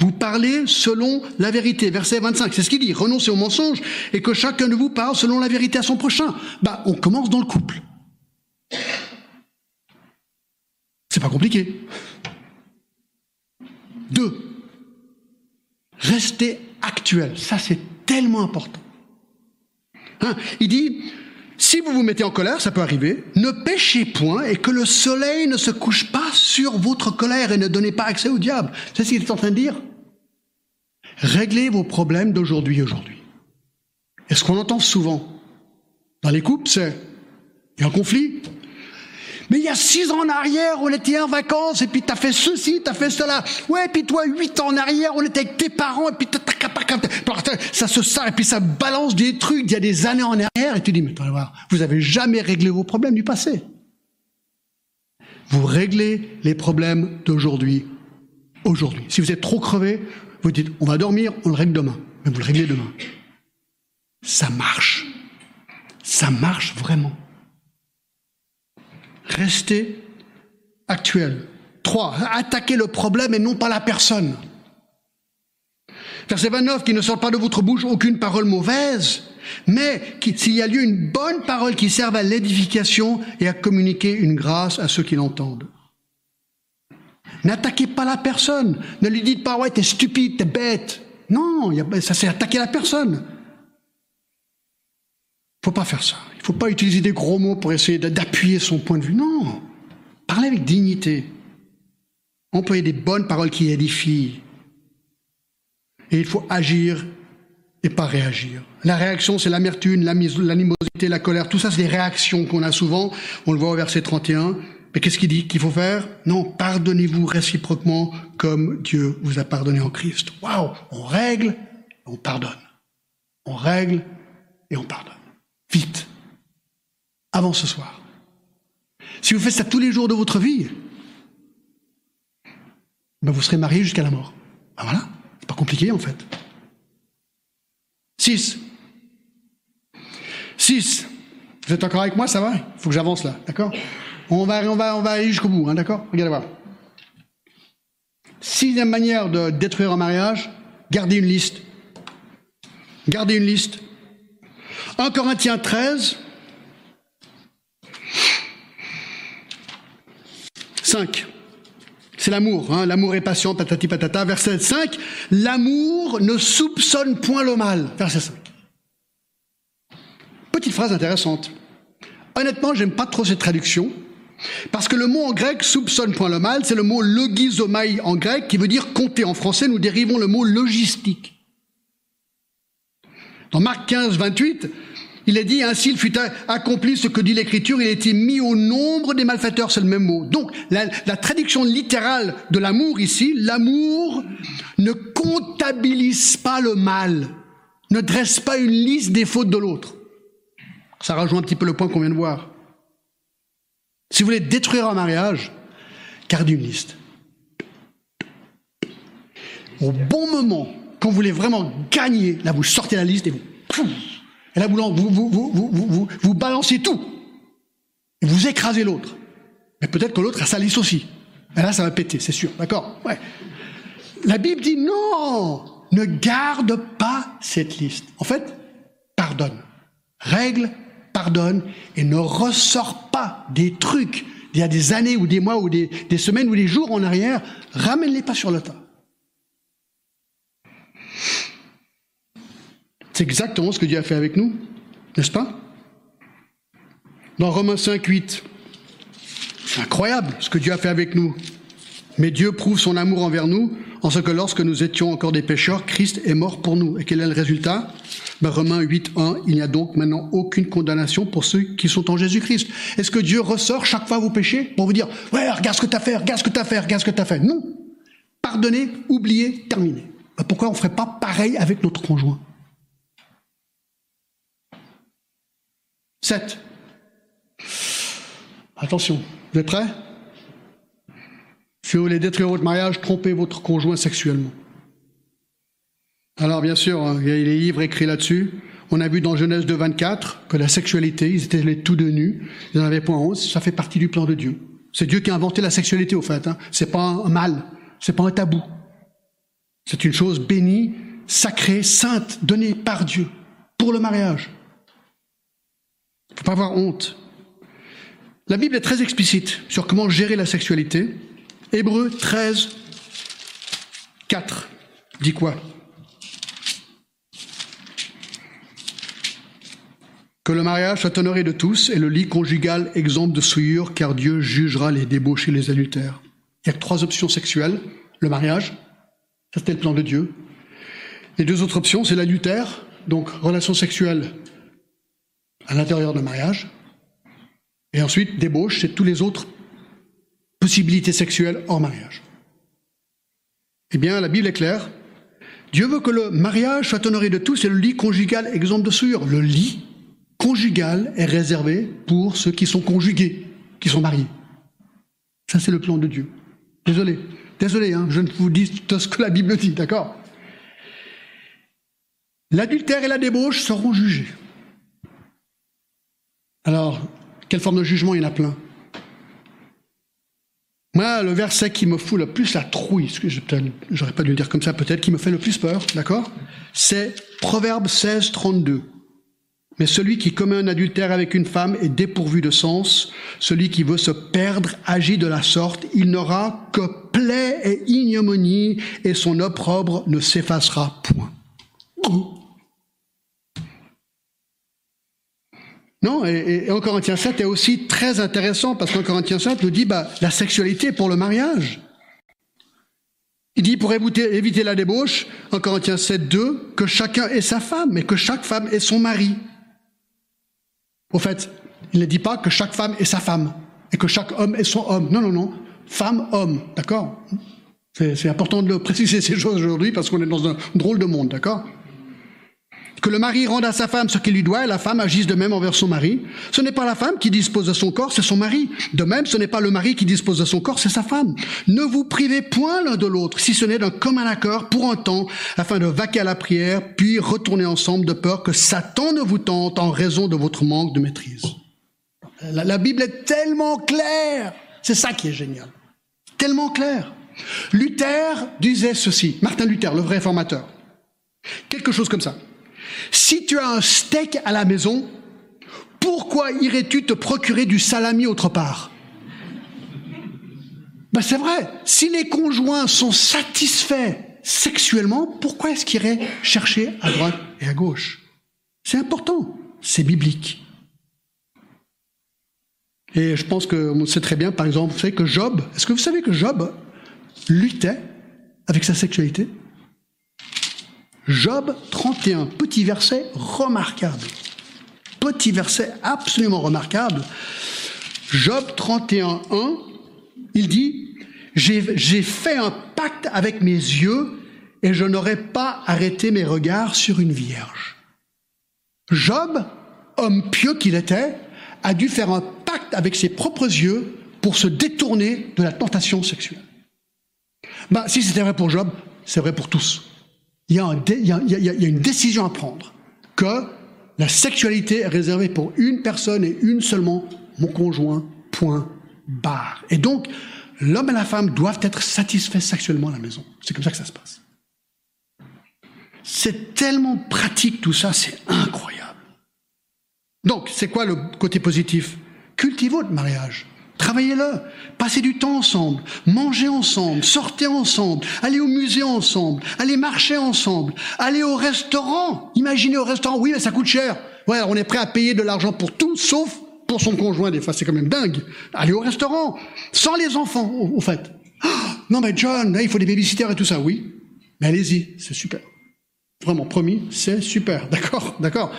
Vous parlez selon la vérité. Verset 25, c'est ce qu'il dit. Renoncez au mensonge et que chacun de vous parle selon la vérité à son prochain. Bah, on commence dans le couple. C'est pas compliqué. Deux, restez actuel. Ça, c'est tellement important. Hein, il dit, si vous vous mettez en colère, ça peut arriver, ne péchez point et que le soleil ne se couche pas sur votre colère et ne donnez pas accès au diable. C'est ce qu'il est en train de dire. Réglez vos problèmes d'aujourd'hui aujourd'hui. Et ce qu'on entend souvent dans les couples, c'est il y a un conflit. Mais il y a six ans en arrière, on était en vacances, et puis t'as fait ceci, t'as fait cela. Ouais, et puis toi, huit ans en arrière, on était avec tes parents, et puis ça se sert, et puis ça balance des trucs d'il y a des années en arrière, et tu dis, mais vous avez jamais réglé vos problèmes du passé. Vous réglez les problèmes d'aujourd'hui, aujourd'hui. Si vous êtes trop crevé, vous dites, on va dormir, on le règle demain. Mais vous le réglez demain. Ça marche. Ça marche vraiment. Restez actuel. Trois, attaquez le problème et non pas la personne. Verset 29, qui ne sort pas de votre bouche aucune parole mauvaise, mais s'il y a lieu une bonne parole qui serve à l'édification et à communiquer une grâce à ceux qui l'entendent. N'attaquez pas la personne. Ne lui dites pas, ouais, t'es stupide, t'es bête. Non, ça c'est attaquer la personne. Il faut pas faire ça. Il faut pas utiliser des gros mots pour essayer d'appuyer son point de vue. Non. Parlez avec dignité. Employez des bonnes paroles qui édifient. Et il faut agir et pas réagir. La réaction, c'est l'amertume, l'animosité, la colère. Tout ça, c'est des réactions qu'on a souvent. On le voit au verset 31. Mais qu'est-ce qu'il dit qu'il faut faire? Non, pardonnez-vous réciproquement comme Dieu vous a pardonné en Christ. Waouh On règle, on pardonne. On règle et on pardonne. Vite. Avant ce soir. Si vous faites ça tous les jours de votre vie, ben vous serez marié jusqu'à la mort. Ben voilà, compliqué en fait. 6. 6. Vous êtes encore avec moi, ça va? Il faut que j'avance là, d'accord? On va, on, va, on va aller jusqu'au bout, hein, d'accord? Regardez voir. Sixième manière de détruire un mariage, gardez une liste. Gardez une liste. 1 Corinthiens 13, 5. C'est l'amour, hein, l'amour est patient, patati patata. Verset 5, l'amour ne soupçonne point le mal. Verset 5. Petite phrase intéressante. Honnêtement, j'aime pas trop cette traduction. Parce que le mot en grec soupçonne point le mal, c'est le mot logizomai en grec qui veut dire compter. En français, nous dérivons le mot logistique. Dans Marc 15, 28, il est dit ainsi il fut accompli ce que dit l'écriture, il a été mis au nombre des malfaiteurs, c'est le même mot. Donc la, la traduction littérale de l'amour ici, l'amour ne comptabilise pas le mal, ne dresse pas une liste des fautes de l'autre. Ça rejoint un petit peu le point qu'on vient de voir. Si vous voulez détruire un mariage, gardez une liste. Au bon moment, quand vous voulez vraiment gagner, là vous sortez la liste et vous... Et là vous, balancez tout. Et vous écrasez l'autre. Mais peut-être que l'autre a sa liste aussi. Et là ça va péter, c'est sûr. D'accord? La Bible dit non, ne garde pas cette liste. En fait, pardonne. Règle pardonne et ne ressort pas des trucs d'il y a des années ou des mois ou des, semaines ou des jours en arrière, ramène-les pas sur le tas. C'est exactement ce que Dieu a fait avec nous, n'est-ce pas? Dans Romains 5, 8, c'est incroyable ce que Dieu a fait avec nous. Mais Dieu prouve son amour envers nous en ce que lorsque nous étions encore des pécheurs, Christ est mort pour nous. Et quel est le résultat? Ben, Romains 8, 1, il n'y a donc maintenant aucune condamnation pour ceux qui sont en Jésus-Christ. Est-ce que Dieu ressort chaque fois vos péchés pour vous dire, ouais, regarde ce que tu as fait, regarde ce que tu as fait, regarde ce que tu as fait? Non. Pardonnez, oubliez, terminez. Ben, pourquoi on ne ferait pas pareil avec notre conjoint? 7. Attention, vous êtes prêts? Si vous voulez détruire votre mariage, trompez votre conjoint sexuellement. Alors bien sûr, hein, il y a les livres écrits là-dessus. On a vu dans Genèse 2, 24 que la sexualité, ils étaient les tout de nus, ils n'en avaient point honte, ça fait partie du plan de Dieu. C'est Dieu qui a inventé la sexualité au fait. Hein. C'est pas un mal, c'est pas un tabou. C'est une chose bénie, sacrée, sainte, donnée par Dieu pour le mariage. Il faut pas avoir honte. La Bible est très explicite sur comment gérer la sexualité. Hébreu 13, 4 dit quoi? Que le mariage soit honoré de tous et le lit conjugal exempt de souillure, car Dieu jugera les débauchés et les adultères. Il y a trois options sexuelles. Le mariage, ça c'était le plan de Dieu. Les deux autres options, c'est l'adultère, donc relation sexuelle à l'intérieur d'un mariage. Et ensuite, débauche, c'est tous les autres possibilités sexuelles hors mariage. Eh bien, la Bible est claire. Dieu veut que le mariage soit honoré de tous et le lit conjugal, exemple de souillure. Le lit conjugal est réservé pour ceux qui sont conjugués, qui sont mariés. Ça, c'est le plan de Dieu. Désolé, désolé, hein, je ne vous dis tout ce que la Bible dit, d'accord? L'adultère et la débauche seront jugés. Alors, quelle forme de jugement? Il y en a plein. Moi, le verset qui me fout le plus la trouille, j'aurais pas dû le dire comme ça peut-être, qui me fait le plus peur, d'accord? C'est Proverbe 16, 32. Mais celui qui commet un adultère avec une femme est dépourvu de sens. Celui qui veut se perdre agit de la sorte. Il n'aura que plaie et ignominie et son opprobre ne s'effacera point. Non, et, en Corinthiens 7 est aussi très intéressant parce qu'en Corinthiens 7 nous dit bah, la sexualité pour le mariage. Il dit pour éviter, la débauche, en Corinthiens 7, 2, que chacun ait sa femme, mais que chaque femme ait son mari. Au fait, il ne dit pas que chaque femme est sa femme et que chaque homme est son homme. Non, non, non. Femme, homme, d'accord? C'est important de préciser ces choses aujourd'hui parce qu'on est dans un drôle de monde, d'accord? Que le mari rende à sa femme ce qu'il lui doit et la femme agisse de même envers son mari. Ce n'est pas la femme qui dispose de son corps, c'est son mari. De même, ce n'est pas le mari qui dispose de son corps, c'est sa femme. Ne vous privez point l'un de l'autre, si ce n'est d'un commun accord pour un temps, afin de vaquer à la prière, puis retourner ensemble de peur que Satan ne vous tente en raison de votre manque de maîtrise. La, Bible est tellement claire. C'est ça qui est génial. Tellement clair. Luther disait ceci, Martin Luther, le vrai formateur. Quelque chose comme ça. Si tu as un steak à la maison, pourquoi irais-tu te procurer du salami autre part? Ben C'est vrai, si les conjoints sont satisfaits sexuellement, pourquoi est-ce qu'ils iraient chercher à droite et à gauche? C'est important, c'est biblique. Et je pense que sait très bien, par exemple, vous savez que Job, est-ce que vous savez que Job luttait avec sa sexualité? Job 31, petit verset remarquable. Petit verset absolument remarquable. Job 31, 1, il dit, j'ai fait un pacte avec mes yeux et je n'aurais pas arrêté mes regards sur une vierge. Job, homme pieux qu'il était, a dû faire un pacte avec ses propres yeux pour se détourner de la tentation sexuelle. Ben, si c'était vrai pour Job, c'est vrai pour tous il y, a une décision à prendre que la sexualité est réservée pour une personne et une seulement, mon conjoint, point, barre. Et donc, l'homme et la femme doivent être satisfaits sexuellement à la maison. C'est comme ça que ça se passe. C'est tellement pratique tout ça, c'est incroyable. Donc, c'est quoi le côté positif? Cultivez votre mariage. Travaillez-le, passez du temps ensemble, mangez ensemble, sortez ensemble, allez au musée ensemble, allez marcher ensemble, allez au restaurant. Imaginez au restaurant, oui, mais ça coûte cher. Ouais, on est prêt à payer de l'argent pour tout, sauf pour son conjoint. Des fois, c'est quand même dingue. Allez au restaurant, sans les enfants, au, fait. Oh, non, mais John, il faut des babysitters et tout ça, oui. Mais allez-y, c'est super. Vraiment, promis, c'est super. D'accord, d'accord.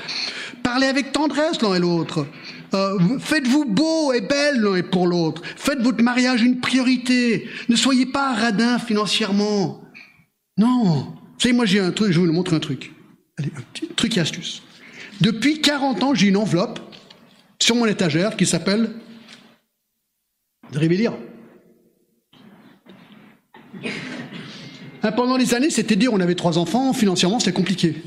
Parlez avec tendresse l'un et l'autre. Euh, faites-vous beau et belle l'un et pour l'autre. Faites votre mariage une priorité. Ne soyez pas radin financièrement. Non. Vous savez, moi j'ai un truc, je vais vous montrer un truc. Allez, un petit truc et astuce. Depuis 40 ans, j'ai une enveloppe sur mon étagère qui s'appelle. Vous arrivez lire hein, Pendant les années, c'était dire on avait trois enfants, financièrement c'était compliqué.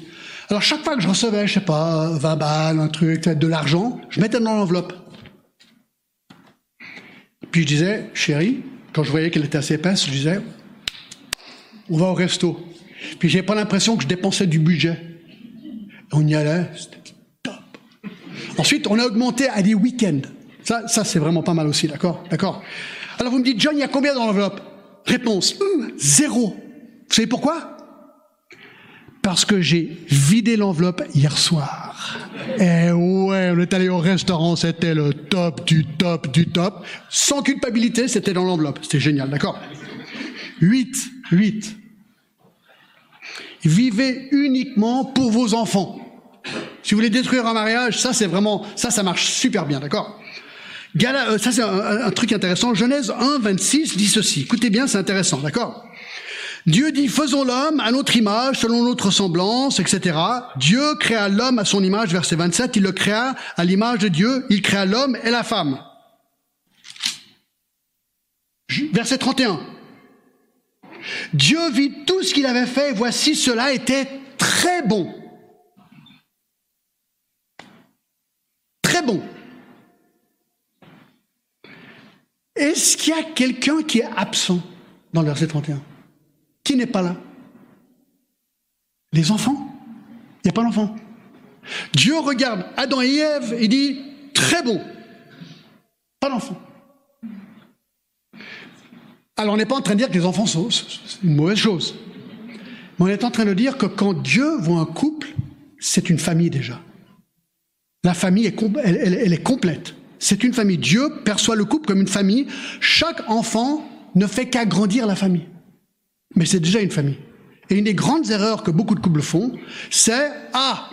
Alors chaque fois que je recevais, je sais pas, 20 balles, un truc, de l'argent, je mettais dans l'enveloppe. Puis je disais, chérie, quand je voyais qu'elle était assez épaisse, je disais, on va au resto. Puis j'ai pas l'impression que je dépensais du budget. On y allait, c'était top. Ensuite, on a augmenté à des week-ends. Ça, ça c'est vraiment pas mal aussi, d'accord? D'accord Alors vous me dites, John, il y a combien dans l'enveloppe? Réponse, zéro. Vous savez pourquoi? Parce que j'ai vidé l'enveloppe hier soir. Eh ouais, on est allé au restaurant, c'était le top du top du top. Sans culpabilité, c'était dans l'enveloppe. C'était génial, d'accord 8. 8. Vivez uniquement pour vos enfants. Si vous voulez détruire un mariage, ça c'est vraiment, ça, ça marche super bien, d'accord Euh, ça c'est un, truc intéressant. Genèse 1, 26 dit ceci. Écoutez bien, c'est intéressant, d'accord Dieu dit, faisons l'homme à notre image, selon notre semblance, etc. Dieu créa l'homme à son image, verset 27, il le créa à l'image de Dieu, il créa l'homme et la femme. Verset 31. Dieu vit tout ce qu'il avait fait, voici cela était très bon. Très bon. Est-ce qu'il y a quelqu'un qui est absent dans le verset 31 Qui n'est pas là? Les enfants Il n'y a pas d'enfants. Dieu regarde Adam et Ève et dit très bon. Pas d'enfants. Alors on n'est pas en train de dire que les enfants sont une mauvaise chose. Mais on est en train de dire que quand Dieu voit un couple, c'est une famille déjà. La famille, est, elle est complète. C'est une famille. Dieu perçoit le couple comme une famille. Chaque enfant ne fait qu'agrandir la famille. Mais c'est déjà une famille. Et une des grandes erreurs que beaucoup de couples font, c'est, ah,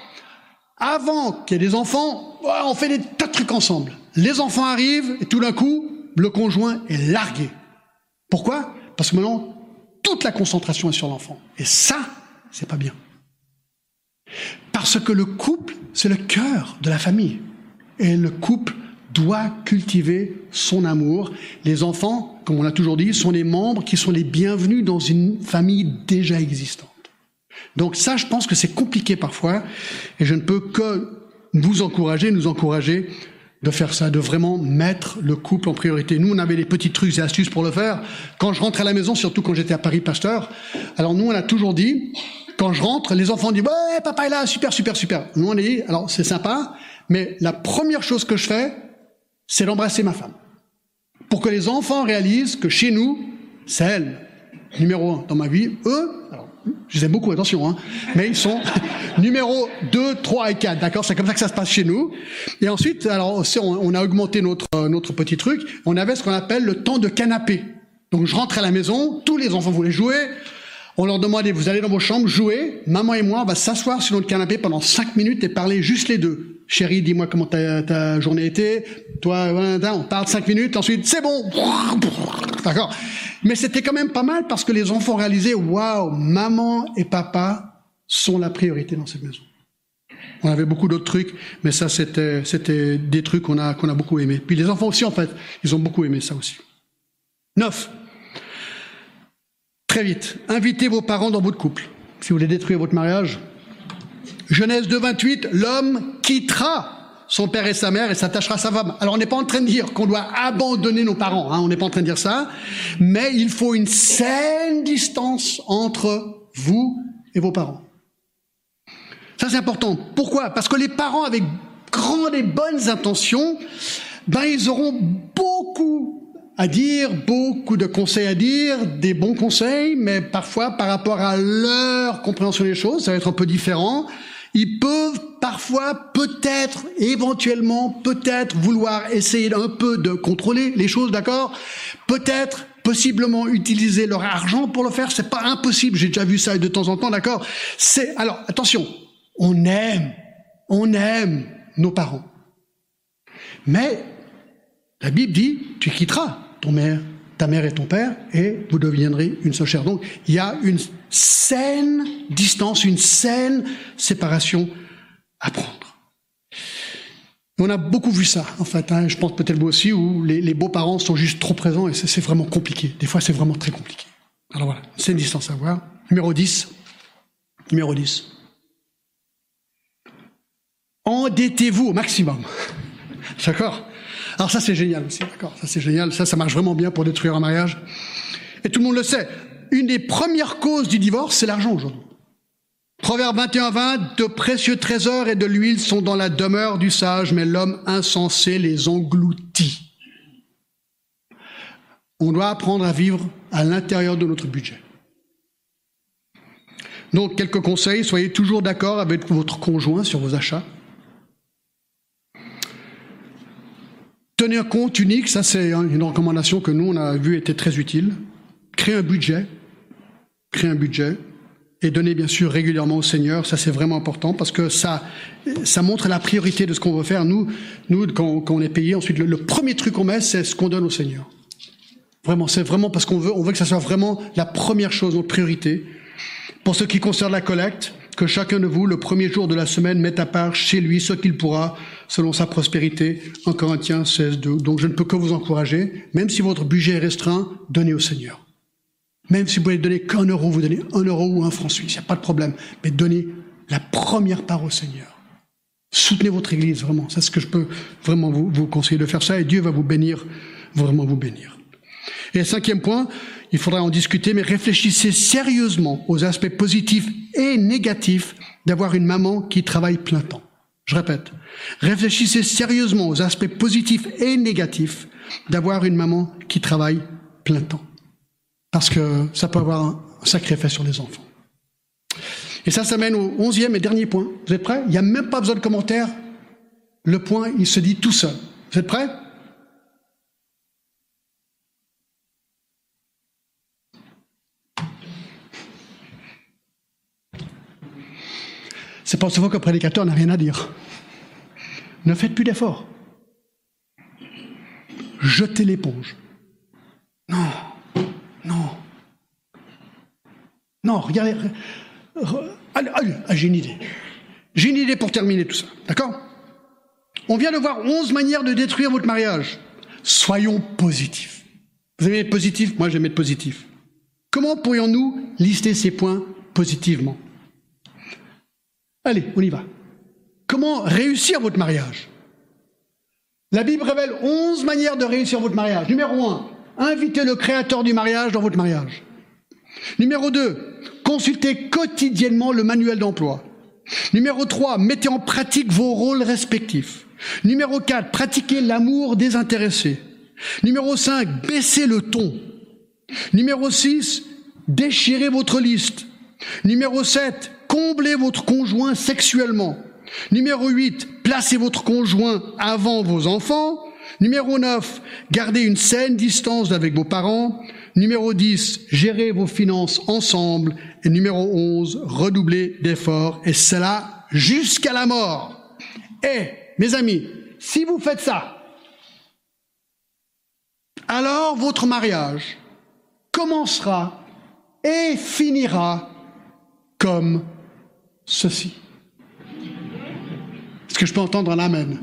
avant qu'il y ait des enfants, on fait des tas de trucs ensemble. Les enfants arrivent et tout d'un coup, le conjoint est largué. Pourquoi? Parce que maintenant, toute la concentration est sur l'enfant. Et ça, c'est pas bien. Parce que le couple, c'est le cœur de la famille. Et le couple doit cultiver son amour. Les enfants, comme on l'a toujours dit, sont les membres qui sont les bienvenus dans une famille déjà existante. Donc ça, je pense que c'est compliqué parfois, et je ne peux que vous encourager, nous encourager de faire ça, de vraiment mettre le couple en priorité. Nous, on avait des petits trucs et astuces pour le faire. Quand je rentre à la maison, surtout quand j'étais à Paris Pasteur, alors nous, on a toujours dit, quand je rentre, les enfants disent, ouais, papa est là, super, super, super. Nous, on a dit, alors c'est sympa, mais la première chose que je fais, c'est d'embrasser ma femme. Pour que les enfants réalisent que chez nous, c'est elle, numéro un dans ma vie. Eux, alors, je les aime beaucoup, attention, hein, mais ils sont numéro 2, 3 et 4, d'accord C'est comme ça que ça se passe chez nous. Et ensuite, alors on, a augmenté notre, notre petit truc. On avait ce qu'on appelle le temps de canapé. Donc je rentre à la maison, tous les enfants voulaient jouer. On leur demandait, vous allez dans vos chambres, jouer. Maman et moi, on va s'asseoir sur notre canapé pendant 5 minutes et parler juste les deux. Chérie, dis-moi comment ta, ta journée était. Toi, on parle cinq minutes, ensuite, c'est bon. D'accord. Mais c'était quand même pas mal parce que les enfants réalisaient, waouh, maman et papa sont la priorité dans cette maison. On avait beaucoup d'autres trucs, mais ça, c'était, c'était des trucs qu'on a, qu'on a beaucoup aimé. Puis les enfants aussi, en fait, ils ont beaucoup aimé ça aussi. Neuf. Très vite. Invitez vos parents dans votre couple. Si vous voulez détruire votre mariage, Genèse 2, 28, l'homme quittera son père et sa mère et s'attachera à sa femme. Alors on n'est pas en train de dire qu'on doit abandonner nos parents, hein, on n'est pas en train de dire ça, mais il faut une saine distance entre vous et vos parents. Ça c'est important. Pourquoi? Parce que les parents avec grandes et bonnes intentions, ben ils auront beaucoup à dire, beaucoup de conseils à dire, des bons conseils, mais parfois par rapport à leur compréhension des choses, ça va être un peu différent. Ils peuvent parfois, peut-être, éventuellement, peut-être vouloir essayer un peu de contrôler les choses, d'accord? Peut-être, possiblement utiliser leur argent pour le faire. C'est pas impossible. J'ai déjà vu ça de temps en temps, d'accord? C'est alors attention. On aime, on aime nos parents, mais la Bible dit tu quitteras ton mère, ta mère et ton père, et vous deviendrez une seule chair. Donc, il y a une saine distance, une saine séparation à prendre. On a beaucoup vu ça, en fait. Hein. je pense peut-être vous aussi, où les, beaux-parents sont juste trop présents et c'est vraiment compliqué. Des fois, c'est vraiment très compliqué. Alors voilà, c'est une distance à voir. Numéro 10. Numéro 10. Endettez-vous au maximum. D'accord? Alors ça, c'est génial aussi, d'accord Ça, c'est génial. Ça, ça marche vraiment bien pour détruire un mariage. Et tout le monde le sait. Une des premières causes du divorce, c'est l'argent aujourd'hui. Proverbe 21, 20, de précieux trésors et de l'huile sont dans la demeure du sage, mais l'homme insensé les engloutit. On doit apprendre à vivre à l'intérieur de notre budget. Donc, quelques conseils, soyez toujours d'accord avec votre conjoint sur vos achats. Un compte unique, ça c'est une recommandation que nous on a vu était très utile. Créer un budget, créer un budget et donner bien sûr régulièrement au Seigneur. Ça c'est vraiment important parce que ça, ça montre la priorité de ce qu'on veut faire. Nous, nous quand, on est payé, ensuite le, premier truc qu'on met, c'est ce qu'on donne au Seigneur. Vraiment, c'est vraiment parce qu'on veut, on veut que ça soit vraiment la première chose, notre priorité. Pour ce qui concerne la collecte, que chacun de vous, le premier jour de la semaine, mette à part chez lui ce qu'il pourra, selon sa prospérité, en Corinthiens 16, 2. Donc je ne peux que vous encourager, même si votre budget est restreint, donnez au Seigneur. Même si vous pouvez donner qu'un euro, vous donnez un euro ou un franc suisse, il n'y a pas de problème. Mais donnez la première part au Seigneur. Soutenez votre Église, vraiment. C'est ce que je peux vraiment vous, vous conseiller de faire ça, et Dieu va vous bénir, vraiment vous bénir. Et cinquième point, il faudra en discuter, mais réfléchissez sérieusement aux aspects positifs et négatifs d'avoir une maman qui travaille plein temps. Je répète, réfléchissez sérieusement aux aspects positifs et négatifs d'avoir une maman qui travaille plein temps. Parce que ça peut avoir un sacré effet sur les enfants. Et ça, ça mène au onzième et dernier point. Vous êtes prêts? Il n'y a même pas besoin de commentaires. Le point, il se dit tout seul. Vous êtes prêts? C'est pas souvent qu'un prédicateur n'a rien à dire. Ne faites plus d'efforts. Jetez l'éponge. Non, non. Non, regardez. Allez, allez, j'ai une idée. J'ai une idée pour terminer tout ça. D'accord? On vient de voir onze manières de détruire votre mariage. Soyons positifs. Vous aimez être positif? Moi, j'aime être positif. Comment pourrions-nous lister ces points positivement? Allez, on y va. Comment réussir votre mariage? La Bible révèle 11 manières de réussir votre mariage. Numéro 1, invitez le créateur du mariage dans votre mariage. Numéro 2, consultez quotidiennement le manuel d'emploi. Numéro 3, mettez en pratique vos rôles respectifs. Numéro 4, pratiquez l'amour désintéressé. Numéro 5, baissez le ton. Numéro 6, déchirez votre liste. Numéro 7, comblez votre conjoint sexuellement. Numéro 8, placez votre conjoint avant vos enfants. Numéro 9, gardez une saine distance avec vos parents. Numéro 10, gérez vos finances ensemble. Et numéro 11, redoublez d'efforts. Et cela jusqu'à la mort. Et, mes amis, si vous faites ça, alors votre mariage commencera et finira comme ceci. Est-ce que je peux entendre un Amen?